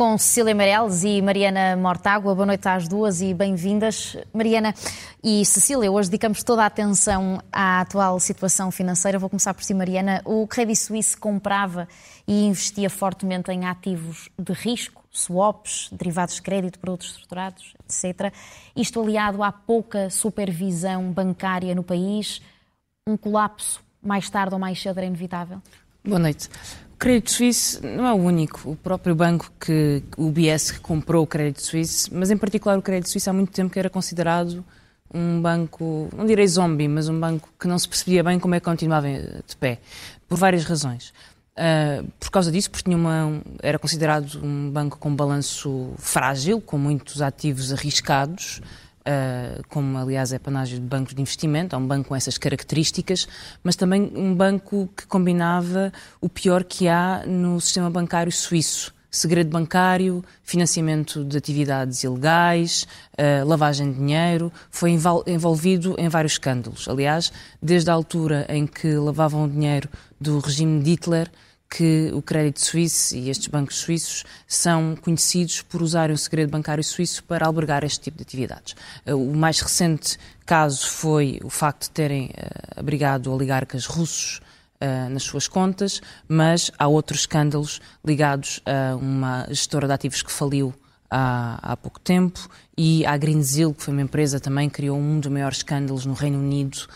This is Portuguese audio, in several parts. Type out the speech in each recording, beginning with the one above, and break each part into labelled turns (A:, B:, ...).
A: com Cecília Meirelles e Mariana Mortágua. Boa noite às duas e bem-vindas. Mariana e Cecília, hoje dedicamos toda a atenção à atual situação financeira. Vou começar por si, Mariana. O Credit Suisse comprava e investia fortemente em ativos de risco, swaps, derivados de crédito, produtos estruturados, etc. Isto aliado à pouca supervisão bancária no país, um colapso mais tarde ou mais cedo era inevitável?
B: Boa noite. Credit Suisse não é o único. O próprio banco que o UBS que comprou o Credit Suisse, mas em particular o Credit Suisse há muito tempo que era considerado um banco, não direi zombie, mas um banco que não se percebia bem como é que continuava de pé, por várias razões. Uh, por causa disso, porque tinha uma, era considerado um banco com balanço frágil, com muitos ativos arriscados, Uh, como aliás é panágio de bancos de investimento, é um banco com essas características, mas também um banco que combinava o pior que há no sistema bancário suíço. Segredo bancário, financiamento de atividades ilegais, uh, lavagem de dinheiro, foi envolvido em vários escândalos. Aliás, desde a altura em que lavavam o dinheiro do regime de Hitler, que o crédito suíço e estes bancos suíços são conhecidos por usarem o segredo bancário suíço para albergar este tipo de atividades. Eh, o mais recente caso foi o facto de terem eh, abrigado oligarcas russos uh, nas suas contas, mas há outros escândalos ligados a uma gestora de ativos que faliu há, há pouco tempo e a Greensill, que foi uma empresa também criou um dos maiores escândalos no Reino Unido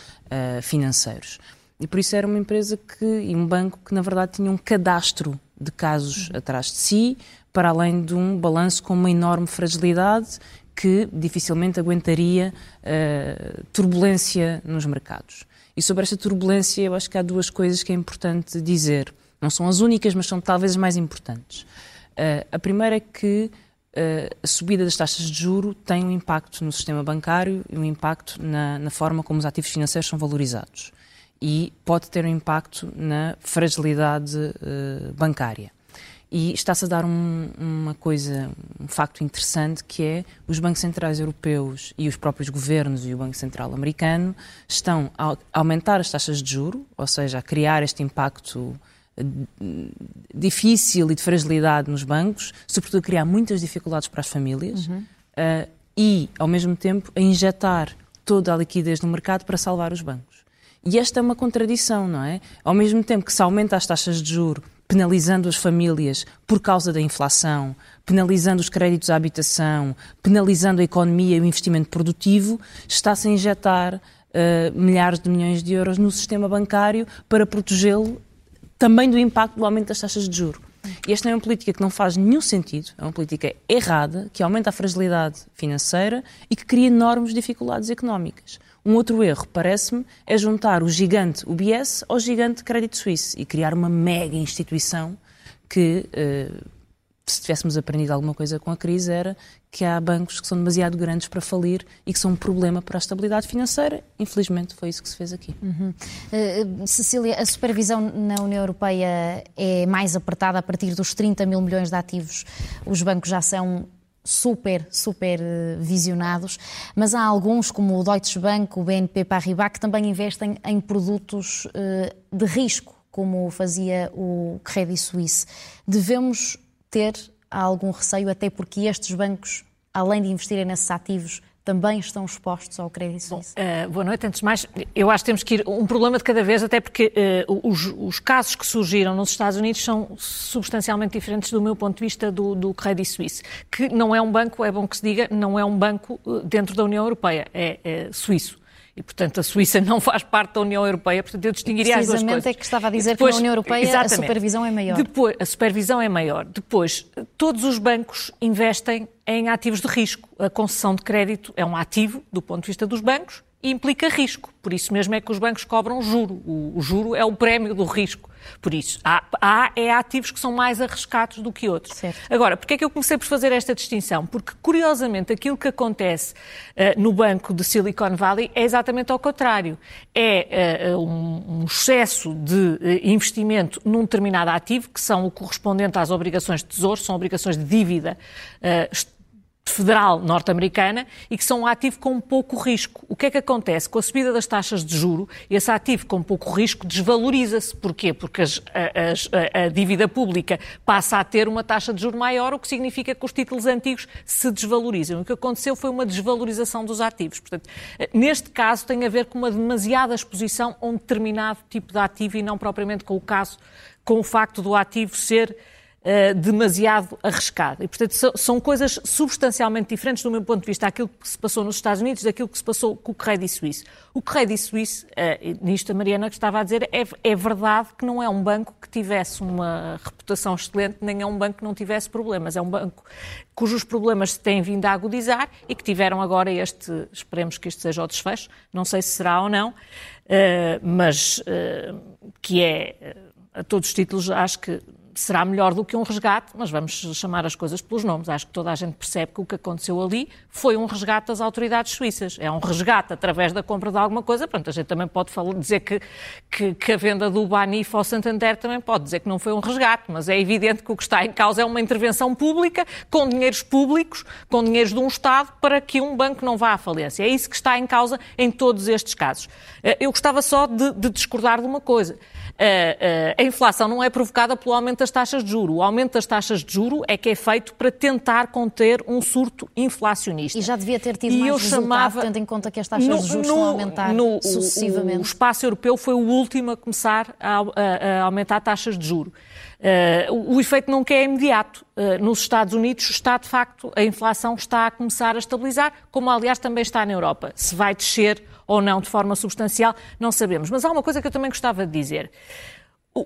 B: financeiros. E por isso era uma empresa que, e um banco que, na verdade, tinha um cadastro de casos atrás de si, para além de um balanço com uma enorme fragilidade que dificilmente aguentaria uh, turbulência nos mercados. E sobre esta turbulência, eu acho que há duas coisas que é importante dizer. Não são as únicas, mas são talvez as mais importantes. Uh, a primeira é que uh, a subida das taxas de juro tem um impacto no sistema bancário e um impacto na, na forma como os ativos financeiros são valorizados e pode ter um impacto na fragilidade uh, bancária. E está-se a dar um, uma coisa, um facto interessante que é os bancos centrais europeus e os próprios governos e o Banco Central americano estão a aumentar as taxas de juro, ou seja, a criar este impacto eh, difícil e de fragilidade nos bancos, sobretudo a criar muitas dificuldades para as famílias uhum. uh, e, ao mesmo tempo, a injetar toda a liquidez no mercado para salvar os bancos. E esta é uma contradição, não é? Ao mesmo tempo que se aumenta as taxas de juro, penalizando as famílias por causa da inflação, penalizando os créditos à habitação, penalizando a economia e o investimento produtivo, está-se a injetar uh, milhares de milhões de euros no sistema bancário para protegê-lo também do impacto do aumento das taxas de juro. E esta é uma política que não faz nenhum sentido, é uma política errada, que aumenta a fragilidade financeira e que cria enormes dificuldades económicas. Um outro erro, parece-me, é juntar o gigante UBS ao gigante Credit Suisse e criar uma mega instituição que, eh, se tivéssemos aprendido alguma coisa com a crise, era que há bancos que são demasiado grandes para falir e que são um problema para a estabilidade financeira. Infelizmente, foi isso que se fez aqui.
A: Uhum. Uh, Cecília, a supervisão na União Europeia é mais apertada a partir dos 30 mil milhões de ativos. Os bancos já são super, super eh, visionados, mas há alguns, como o Deutsche Bank, o BNP Paribas, que também investem em produtos eh, de risco, como fazia o Credit Suisse. Devemos ter algum receio, até porque estes bancos, além de investirem nesses ativos, também estão expostos ao crédito suíço?
C: Uh, boa noite. Antes de mais, eu acho que temos que ir um problema de cada vez, até porque uh, os, os, casos que surgiram nos Estados Unidos são substancialmente diferentes do meu ponto de vista do, do Credit Suisse, que não é um banco, é bom que se diga, não é um banco eh, dentro da União Europeia, é, é suíço e, portanto, a Suíça não faz parte da União Europeia, portanto, eu distinguiria as duas coisas.
A: Precisamente é que estava a dizer depois, que na União Europeia a supervisão é maior.
C: Depois, a supervisão é maior. Depois, todos os bancos investem em ativos de risco. A concessão de crédito é um ativo do ponto de vista dos bancos implica risco. Por isso mesmo é que os bancos cobram juro. O, o juro é o prémio do risco. Por isso, há, há é ativos que são mais arriscados do que outros.
A: Certo.
C: Agora, porquê é que eu comecei por fazer esta distinção? Porque, curiosamente, aquilo que acontece uh, no banco de Silicon Valley é exatamente ao contrário. É uh, um, um, excesso de uh, investimento num determinado ativo, que são o correspondente às obrigações de tesouro, são obrigações de dívida federal norte-americana e que são um ativo com pouco risco. O que é que acontece? Com a subida das taxas de juro, esse ativo com pouco risco desvaloriza-se. Porquê? Porque as, a, a, a, dívida pública passa a ter uma taxa de juro maior, o que significa que os títulos antigos se desvalorizam. O que aconteceu foi uma desvalorização dos ativos. Portanto, neste caso tem a ver com uma demasiada exposição a um determinado tipo de ativo e não propriamente com o caso, com o facto do ativo ser uh, demasiado arriscada. E, portanto, são coisas substancialmente diferentes, do meu ponto de vista, aquilo que se passou nos Estados Unidos daquilo que se passou com o Credit Suisse. O Credit Suisse, uh, nisto a Mariana que estava a dizer, é, é verdade que não é um banco que tivesse uma reputação excelente, nem é um banco que não tivesse problemas. É um banco cujos problemas se têm vindo a agudizar e que tiveram agora este, esperemos que este seja o desfecho, não sei se será ou não, uh, mas que é, a todos os títulos, acho que será melhor do que um resgate, mas vamos chamar as coisas pelos nomes. Acho que toda a gente percebe que o que aconteceu ali foi um resgate das autoridades suíças. É um resgate através da compra de alguma coisa. Pronto, a gente também pode falar, dizer que, que, que, a venda do Banif ao Santander também pode dizer que não foi um resgate, mas é evidente que o que está em causa é uma intervenção pública, com dinheiros públicos, com dinheiros de um Estado, para que um banco não vá à falência. É isso que está em causa em todos estes casos. Eh, eu gostava só de, de discordar de uma coisa. A, a, a inflação não é provocada pelo aumento das taxas de juro. O aumento das taxas de juro é que é feito para tentar conter um surto inflacionista.
A: E já devia ter tido e mais eu resultado, chamava, tendo em conta que as taxas no, de juros no, estão a aumentar no, sucessivamente.
C: O, o, espaço europeu foi o último a começar a, a, a aumentar taxas de juro. Uh, o, o, efeito nunca é imediato. Uh, nos Estados Unidos está, de facto, a inflação está a começar a estabilizar, como aliás também está na Europa. Se vai descer ou não de forma substancial, não sabemos. Mas há uma coisa que eu também gostava de dizer.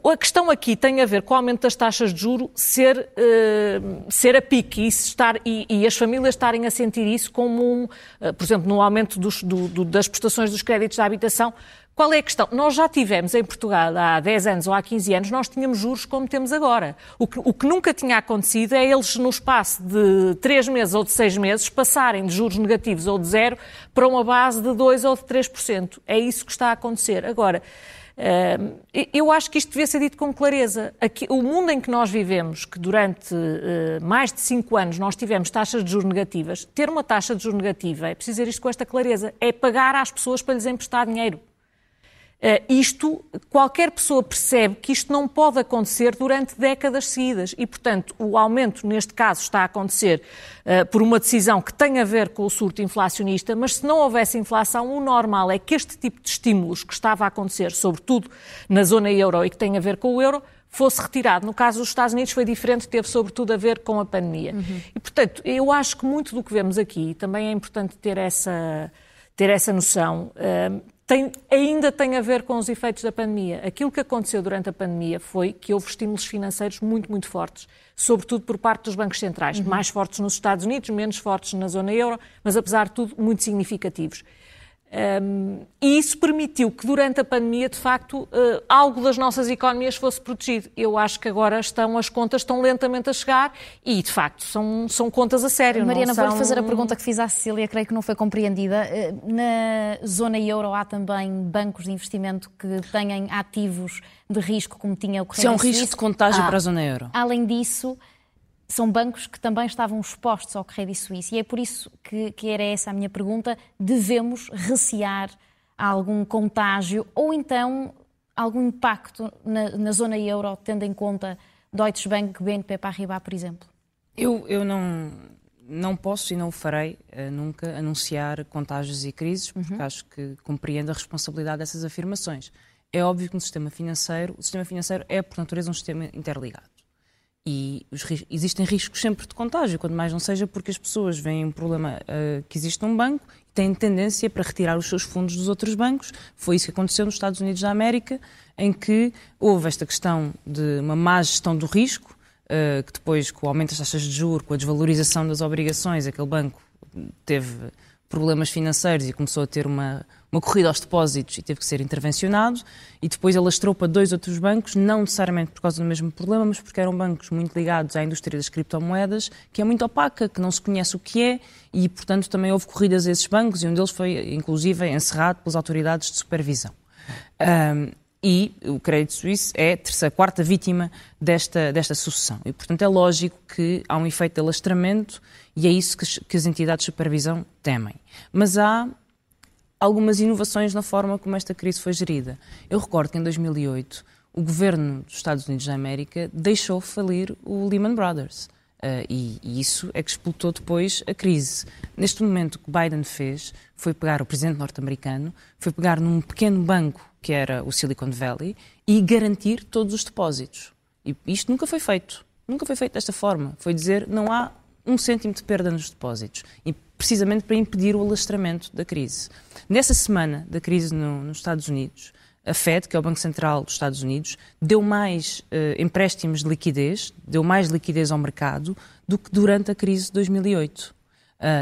C: A questão aqui tem a ver com o aumento das taxas de juro ser, uh, ser a pique e, estar, e, e, as famílias estarem a sentir isso como, um, uh, por exemplo, no aumento dos, do, do, das prestações dos créditos da habitação. Qual é a questão? Nós já tivemos em Portugal há 10 anos ou há 15 anos, nós tínhamos juros como temos agora. O que, o que nunca tinha acontecido é eles, no espaço de 3 meses ou de 6 meses, passarem de juros negativos ou de zero para uma base de 2 ou de 3%. É isso que está a acontecer. Agora, eu acho que isto devia ser dito com clareza. o mundo em que nós vivemos, que durante eh, mais de cinco anos nós tivemos taxas de juros negativas, ter uma taxa de juros negativa, é preciso dizer isto com esta clareza, é pagar às pessoas para lhes emprestar dinheiro. Uh, isto, qualquer pessoa percebe que isto não pode acontecer durante décadas seguidas e, portanto, o aumento, neste caso, está a acontecer uh, por uma decisão que tem a ver com o surto inflacionista, mas se não houvesse inflação, o normal é que este tipo de estímulos que estava a acontecer, sobretudo na zona euro e que tem a ver com o euro, fosse retirado. No caso dos Estados Unidos foi diferente, teve sobretudo a ver com a pandemia. Uhum. E, portanto, eu acho que muito do que vemos aqui, também é importante ter essa, ter essa noção, uh, tem, ainda tem a ver com os efeitos da pandemia. Aquilo que aconteceu durante a pandemia foi que houve estímulos financeiros muito, muito fortes, sobretudo por parte dos bancos centrais, uhum. mais fortes nos Estados Unidos, menos fortes na zona euro, mas apesar de tudo, muito significativos. Um, e isso permitiu que durante a pandemia, de facto, uh, algo das nossas economias fosse protegido. Eu acho que agora estão, as contas estão lentamente a chegar e, de facto, são, são contas a sério.
A: Mariana,
C: são...
A: vou fazer a pergunta que fiz à Cecília, creio que não foi compreendida. Uh, na zona euro há também bancos de investimento que têm ativos de risco, como tinha o Correio
B: Isso é um risco de contágio ah, para a zona euro.
A: Além disso, são bancos que também estavam expostos ao Credit Suisse. E é por isso que, que era essa a minha pergunta. Devemos recear algum contágio ou então algum impacto na, na zona euro, tendo em conta Deutsche Bank, BNP Paribas, por exemplo?
B: Eu, eu não, não posso e não o farei uh, nunca anunciar contágios e crises, porque uhum. acho que compreendo a responsabilidade dessas afirmações. É óbvio que no sistema financeiro, o sistema financeiro é, por natureza, um sistema interligado. E existem riscos sempre de contágio, quando mais não seja porque as pessoas veem um problema uh, que existe num banco e têm tendência para retirar os seus fundos dos outros bancos. Foi isso que aconteceu nos Estados Unidos da América, em que houve esta questão de uma má gestão do risco, uh, que depois, com o aumento das taxas de juros, com a desvalorização das obrigações, aquele banco teve problemas financeiros e começou a ter uma, uma corrida aos depósitos e teve que ser intervencionado. E depois alastrou para dois outros bancos, não necessariamente por causa do mesmo problema, mas porque eram bancos muito ligados à indústria das criptomoedas, que é muito opaca, que não se conhece o que é, e portanto também houve corridas a esses bancos, e um deles foi inclusive encerrado pelas autoridades de supervisão. Um, e o Crédito Suíço é terceira, quarta vítima desta, desta sucessão. E, portanto, é lógico que há um efeito de alastramento e é isso que, que as entidades de supervisão temem. Mas há algumas inovações na forma como esta crise foi gerida. Eu recordo que em 2008 o governo dos Estados Unidos da América deixou falir o Lehman Brothers. Uh, e, e, isso é que explotou depois a crise. Neste momento, o que Biden fez foi pegar o presidente norte-americano, foi pegar num pequeno banco que era o Silicon Valley, e garantir todos os depósitos. E isto nunca foi feito. Nunca foi feito desta forma. Foi dizer não há um cêntimo de perda nos depósitos. E precisamente para impedir o alastramento da crise. Nessa semana da crise no, nos Estados Unidos, a Fed, que é o Banco Central dos Estados Unidos, deu mais uh, empréstimos de liquidez, deu mais liquidez ao mercado do que durante a crise de 2008. Uh,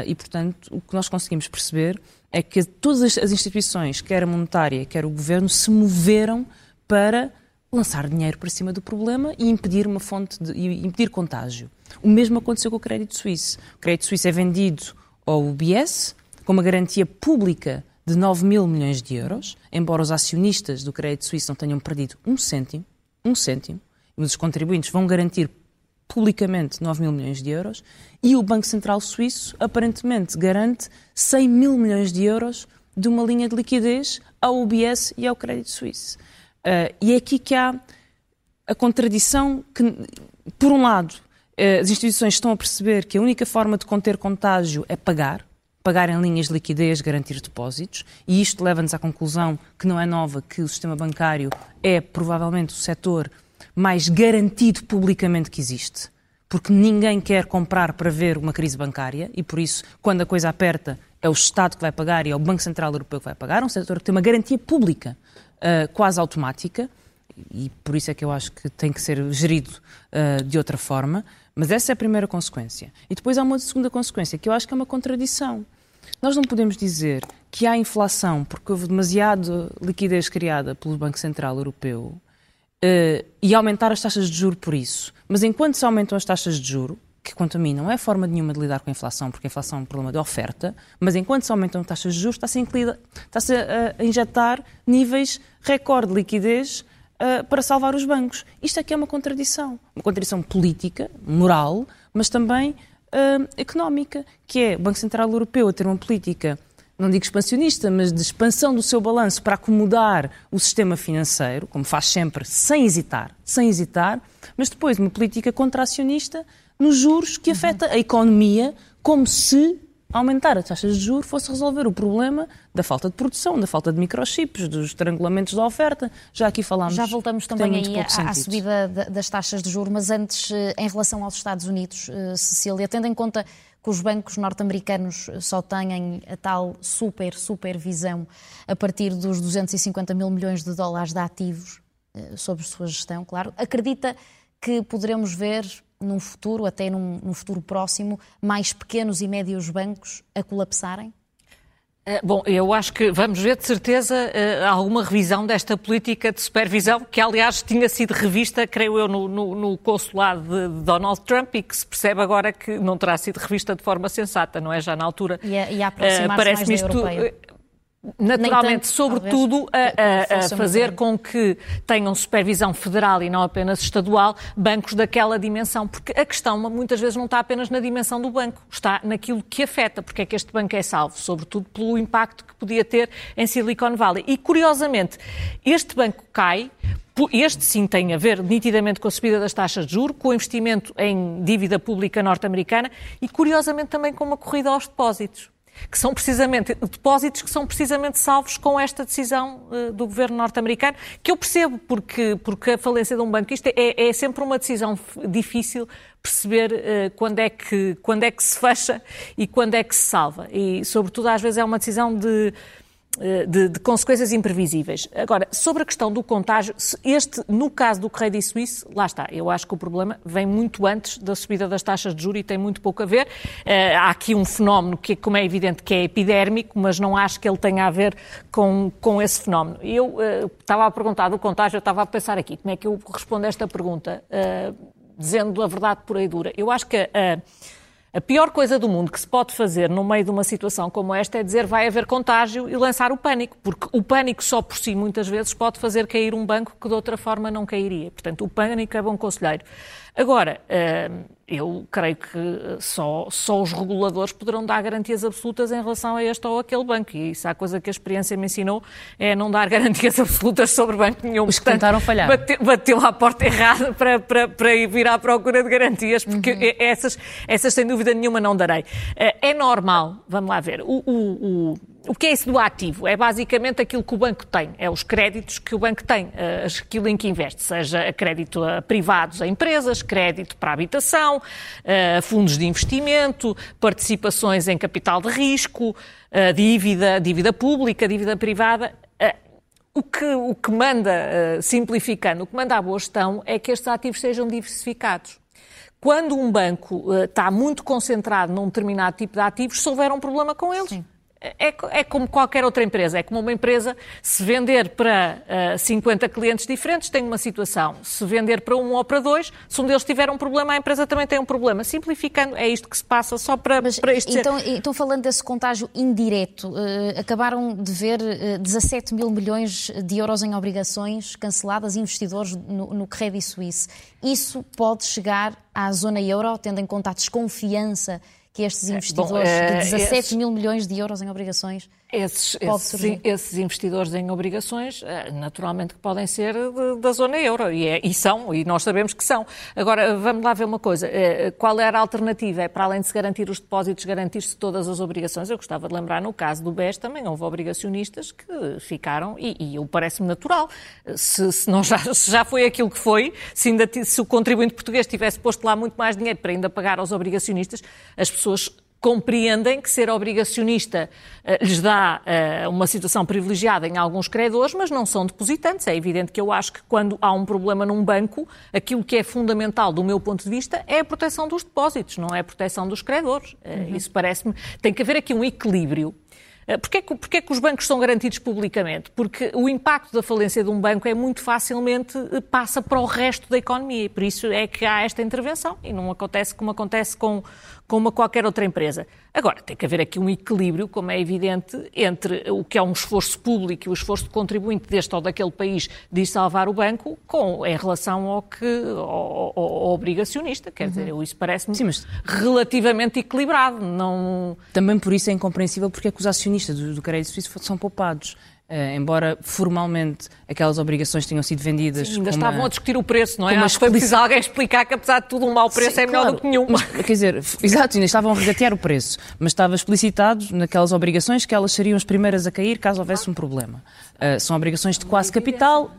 B: e, portanto, o que nós conseguimos perceber é que todas as instituições, quer a monetária, quer o governo, se moveram para lançar dinheiro para cima do problema e impedir uma fonte de, impedir contágio. O mesmo aconteceu com o crédito suíço. O crédito suíço é vendido ao UBS com uma garantia pública de 9 mil milhões de euros, embora os acionistas do crédito suíço não tenham perdido um cêntimo, um cêntimo, os contribuintes vão garantir publicamente 9 mil milhões de euros e o Banco Central Suíço aparentemente garante 100 mil milhões de euros de uma linha de liquidez ao UBS e ao Crédito Suíço. Uh, e é aqui que há a contradição que, por um lado, uh, as instituições estão a perceber que a única forma de conter contágio é pagar, pagar em linhas de liquidez, garantir depósitos, e isto leva-nos à conclusão que não é nova, que o sistema bancário é provavelmente o setor mais garantido publicamente que existe, porque ninguém quer comprar para ver uma crise bancária e por isso, quando a coisa aperta, é o Estado que vai pagar e é o Banco Central Europeu que vai pagar, é um setor que tem uma garantia pública uh, quase automática e por isso é que eu acho que tem que ser gerido uh, de outra forma. Mas essa é a primeira consequência. E depois há uma segunda consequência que eu acho que é uma contradição. Nós não podemos dizer que há inflação porque houve demasiada liquidez criada pelo Banco Central Europeu uh, e aumentar as taxas de juro por isso. Mas enquanto se aumentam as taxas de juro, que quanto a mim não é forma nenhuma de lidar com a inflação, porque a inflação é um problema de oferta, mas enquanto se aumentam as taxas de juros, está-se está a, injetar níveis recorde de liquidez uh, para salvar os bancos. Isto aqui é uma contradição. Uma contradição política, moral, mas também uh, económica, que é o Banco Central Europeu a ter uma política não digo expansionista, mas de expansão do seu balanço para acomodar o sistema financeiro, como faz sempre, sem hesitar, sem hesitar, mas depois uma política contracionista nos juros que afeta a economia, como se aumentar as taxas de juros fosse resolver o problema da falta de produção, da falta de microchips, dos estrangulamentos da oferta. Já aqui falámos.
A: Já voltamos também aí à, à, subida das taxas de juros, mas antes, eh, em relação aos Estados Unidos, eh, Cecília, tendo em conta que os bancos norte-americanos só têm a tal super, supervisão a partir dos 250 mil milhões de dólares de ativos eh, sob sua gestão, claro. Acredita que poderemos ver num futuro, até num, num futuro próximo, mais pequenos e médios bancos a colapsarem?
C: Eh, bom, eu acho que vamos ver de certeza eh, alguma revisão desta política de supervisão, que aliás tinha sido revista, creio eu, no, no, no, consulado de Donald Trump e que se percebe agora que não terá sido revista de forma sensata, não é? Já na altura.
A: E a, e a aproximar-se uh, mais da europeia
C: naturalmente, tanto, sobretudo, a, a, a, fazer com que tenham supervisão federal e não apenas estadual bancos daquela dimensão, porque a questão muitas vezes não está apenas na dimensão do banco, está naquilo que afeta, porque é que este banco é salvo, sobretudo pelo impacto que podia ter em Silicon Valley. E, curiosamente, este banco cai este sim tem a ver nitidamente com a subida das taxas de juros, com o investimento em dívida pública norte-americana e, curiosamente, também com uma corrida aos depósitos que são precisamente depósitos que são precisamente salvos com esta decisão uh, do governo norte-americano, que eu percebo porque, porque a falência de um banco, isto é, é sempre uma decisão difícil perceber uh, quando, é que, quando é que se fecha e quando é que se salva. E, sobretudo, às vezes é uma decisão de de, de, consequências imprevisíveis. Agora, sobre a questão do contágio, este, no caso do Credit Suisse, lá está, eu acho que o problema vem muito antes da subida das taxas de juros e tem muito pouco a ver. Uh, há aqui um fenómeno que, como é evidente, que é epidérmico, mas não acho que ele tenha a ver com, com esse fenómeno. Eu uh, estava a perguntar do contágio, eu estava a pensar aqui, como é que eu respondo a esta pergunta, uh, dizendo a verdade por aí dura. Eu acho que uh, a pior coisa do mundo que se pode fazer no meio de uma situação como esta é dizer vai haver contágio e lançar o pânico, porque o pânico só por si muitas vezes pode fazer cair um banco que de outra forma não cairia. Portanto, o pânico é bom conselheiro. Agora, eh, eu creio que só, só os reguladores poderão dar garantias absolutas em relação a este ou aquele banco. E isso é a coisa que a experiência me ensinou, é não dar garantias absolutas sobre banco nenhum.
B: Os que Portanto, tentaram falhar.
C: Bateu, bateu à porta errada para, para, para ir vir à procura de garantias, porque uhum. essas, essas, sem dúvida nenhuma, não darei. Eh, é normal, vamos lá ver, o, o, o o que é isso do ativo? É basicamente aquilo que o banco tem, é os créditos que o banco tem, eh, aquilo em que investe, seja crédito a privados, a empresas, crédito para habitação, eh, fundos de investimento, participações em capital de risco, eh, dívida, dívida pública, dívida privada. O que, o que manda, simplificando, o que manda à boa gestão é que estes ativos sejam diversificados. Quando um banco está muito concentrado num determinado tipo de ativos, se houver um problema com eles, Sim é, é, como qualquer outra empresa. É como uma empresa, se vender para uh, eh, 50 clientes diferentes, tem uma situação. Se vender para um ou para dois, se um deles tiver um problema, a empresa também tem um problema. Simplificando, é isto que se passa só para, Mas, para isto
A: então, ser... Então, falando desse contágio indireto, uh, acabaram de ver uh, 17 mil milhões de euros em obrigações canceladas investidores no, no Credit Suisse. Isso pode chegar à zona euro, tendo em conta a desconfiança que estes é, investidores Bom, de 17 eh, mil milhões de euros em obrigações
C: esses, esses, esses, investidores em obrigações, eh, naturalmente que podem ser de, da zona euro, e, é, e, são, e nós sabemos que são. Agora, vamos lá ver uma coisa, eh, qual era a alternativa? É, para além de se garantir os depósitos, garantir-se todas as obrigações? Eu gostava de lembrar, no caso do BES também houve obrigacionistas que ficaram, e, e parece-me natural, se, se, não já, se já foi aquilo que foi, se, ainda, se o contribuinte português tivesse posto lá muito mais dinheiro para ainda pagar aos obrigacionistas, as pessoas compreendem que ser obrigacionista uh, lhes dá uh, uma situação privilegiada em alguns credores, mas não são depositantes. É evidente que eu acho que quando há um problema num banco, aquilo que é fundamental do meu ponto de vista é a proteção dos depósitos, não é a proteção dos credores. Uh, uhum. Isso parece-me. Tem que haver aqui um equilíbrio. Porquê que, porquê que os bancos são garantidos publicamente? Porque o impacto da falência de um banco é muito facilmente passa para o resto da economia e por isso é que há esta intervenção e não acontece como acontece com como a qualquer outra empresa. Agora, tem que haver aqui um equilíbrio, como é evidente, entre o que é um esforço público e o esforço de contribuinte deste ou daquele país de salvar o banco, com, em relação ao que ao, ao, ao obrigacionista. Quer uhum. dizer, isso parece-me mas... relativamente equilibrado. Não...
B: Também por isso é incompreensível porque é que os acionistas do, do Crédito Suíço são poupados. Uh, embora formalmente aquelas obrigações tenham sido vendidas.
C: Sim, ainda estavam uma, a discutir o preço, não é? Acho que foi preciso alguém explicar que, apesar de tudo, um mau preço Sim, é melhor claro. do que nenhum.
B: Mas, quer dizer, exato, ainda estavam a regatear o preço, mas estava explicitado naquelas obrigações que elas seriam as primeiras a cair caso houvesse um problema. Uh, são obrigações de quase capital,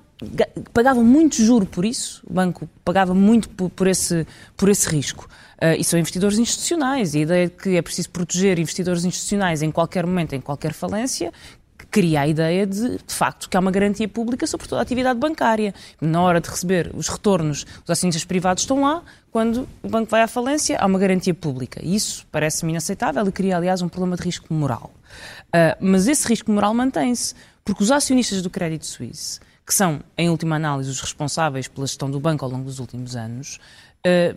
B: pagavam muito juro por isso, o banco pagava muito por, por esse, por esse risco. Uh, e são investidores institucionais. E a ideia de que é preciso proteger investidores institucionais em qualquer momento, em qualquer falência, cria a ideia de, de facto, que há uma garantia pública sobre toda a atividade bancária. Na hora de receber os retornos, os acionistas privados estão lá, quando o banco vai à falência, há uma garantia pública. Isso parece-me inaceitável e cria, aliás, um problema de risco moral. Uh, mas esse risco moral mantém-se, porque os acionistas do Crédito Suisse, que são, em última análise, os responsáveis pela gestão do banco ao longo dos últimos anos, uh,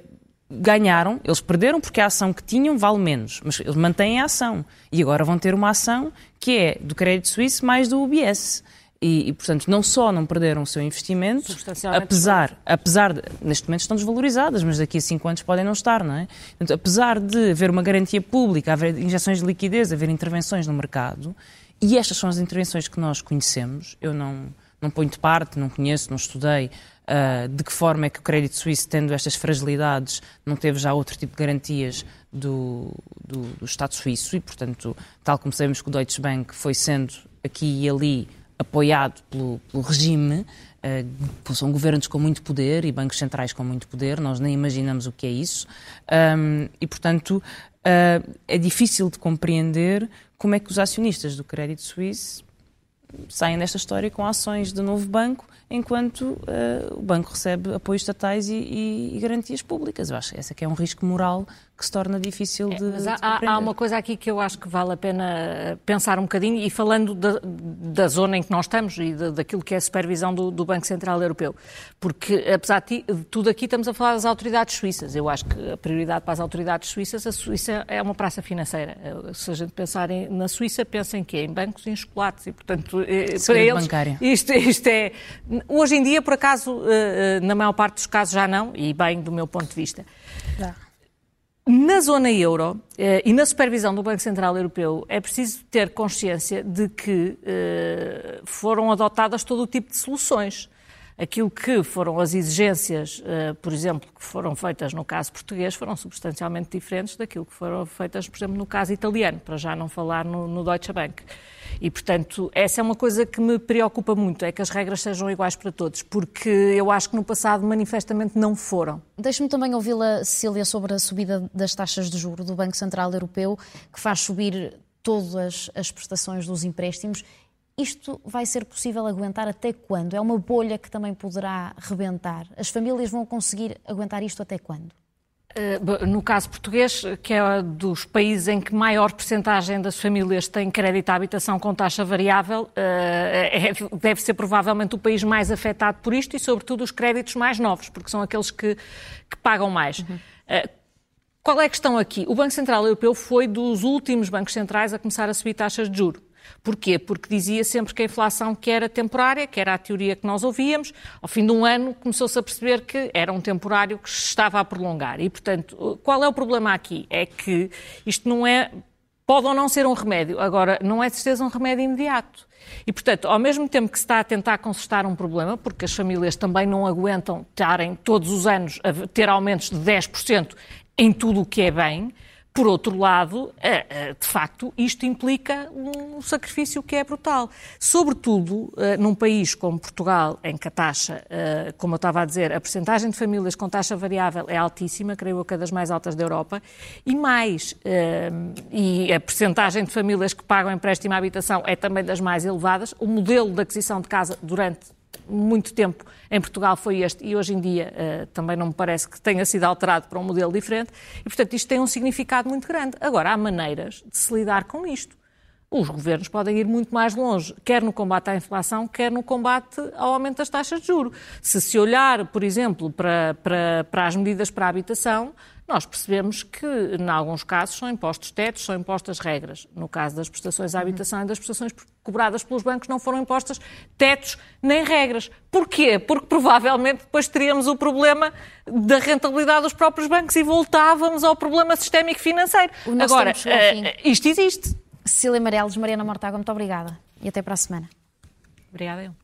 B: ganharam, eles perderam porque a ação que tinham vale menos, mas eles mantêm a ação. E agora vão ter uma ação que é do Crédito Suíço mais do UBS. E, e, portanto, não só não perderam o seu investimento, apesar, apesar de, neste momento estão desvalorizadas, mas daqui a cinco anos podem não estar, não é? Portanto, apesar de haver uma garantia pública, haver injeções de liquidez, haver intervenções no mercado, e estas são as intervenções que nós conhecemos, eu não, não ponho de parte, não conheço, não estudei, Uh, de que forma é que o Crédito Suíço, tendo estas fragilidades, não teve já outro tipo de garantias do, do, do, Estado suíço? E, portanto, tal como sabemos que o Deutsche Bank foi sendo aqui e ali apoiado pelo, pelo regime, uh, são governos com muito poder e bancos centrais com muito poder, nós nem imaginamos o que é isso, um, e, portanto, uh, é difícil de compreender como é que os acionistas do Crédito Suíço saem desta história com ações do novo banco, enquanto uh, o banco recebe apoios estatais e, e, e, garantias públicas. Eu acho que esse é que é um risco moral que se torna difícil é, de, mas
C: há,
B: de
C: há, uma coisa aqui que eu acho que vale a pena pensar um bocadinho, e falando da, da zona em que nós estamos e da, daquilo que é a supervisão do, do, Banco Central Europeu, porque apesar de tudo aqui estamos a falar das autoridades suíças. Eu acho que a prioridade para as autoridades suíças, a Suíça é uma praça financeira. Se a gente pensar em, na Suíça, pensem que é em bancos e em chocolates, e portanto,
B: eh, para eles,
C: isto, isto é... Hoje em dia, por acaso, eh, eh, na maior parte dos casos já não, e bem do meu ponto de vista. Na zona euro eh, e na supervisão do Banco Central Europeu é preciso ter consciência de que foram adotadas todo o tipo de soluções. Aquilo que foram as exigências, eh, por exemplo, que foram feitas no caso português, foram substancialmente diferentes daquilo que foram feitas, por exemplo, no caso italiano, para já não falar no, no Deutsche Bank. E, portanto, essa é uma coisa que me preocupa muito, é que as regras sejam iguais para todos, porque eu acho que no passado manifestamente não foram.
A: Deixe-me também ouvi-la, Cecília, sobre a subida das taxas de juro do Banco Central Europeu, que faz subir todas as prestações dos empréstimos. Isto vai ser possível aguentar até quando? É uma bolha que também poderá rebentar. As famílias vão conseguir aguentar isto até quando?
C: Eh, no caso português, que é dos países em que maior percentagem das famílias tem crédito à habitação com taxa variável, eh, é, deve ser provavelmente o país mais afetado por isto e, sobretudo, os créditos mais novos, porque são aqueles que, que pagam mais. Uhum. Qual é a questão aqui? O Banco Central Europeu foi dos últimos bancos centrais a começar a subir taxas de juros. Porquê? Porque dizia sempre que a inflação que era temporária, que era a teoria que nós ouvíamos, ao fim de um ano começou-se a perceber que era um temporário que se estava a prolongar. E, portanto, qual é o problema aqui? É que isto não é. Pode ou não ser um remédio, agora não é de certeza um remédio imediato. E, portanto, ao mesmo tempo que se está a tentar consertar um problema, porque as famílias também não aguentam estarem todos os anos a ter aumentos de 10% em tudo o que é bem, por outro lado, eh, eh, de facto, isto implica um sacrifício que é brutal. Sobretudo eh, num país como Portugal, em que a taxa, como eu estava a dizer, a percentagem de famílias com taxa variável é altíssima, creio que é das mais altas da Europa, e mais, e a percentagem de famílias que pagam empréstimo à habitação é também das mais elevadas, o modelo de aquisição de casa durante muito tempo em Portugal foi este e hoje em dia uh, também não me parece que tenha sido alterado para um modelo diferente e, portanto, isto tem um significado muito grande. Agora, há maneiras de se lidar com isto. Os governos podem ir muito mais longe, quer no combate à inflação, quer no combate ao aumento das taxas de juros. Se se olhar, por exemplo, para, para, para as medidas para a habitação, nós percebemos que, em alguns casos, são impostos tetos, são impostas regras. No caso das prestações à habitação e das prestações cobradas pelos bancos, não foram impostas tetos nem regras. Porquê? Porque provavelmente depois teríamos o problema da rentabilidade dos próprios bancos e voltávamos ao problema sistémico financeiro. Agora, uh, isto existe.
A: Cecília Amarelos, Mariana Mortágua, muito obrigada e até para a semana.
C: Obrigada eu.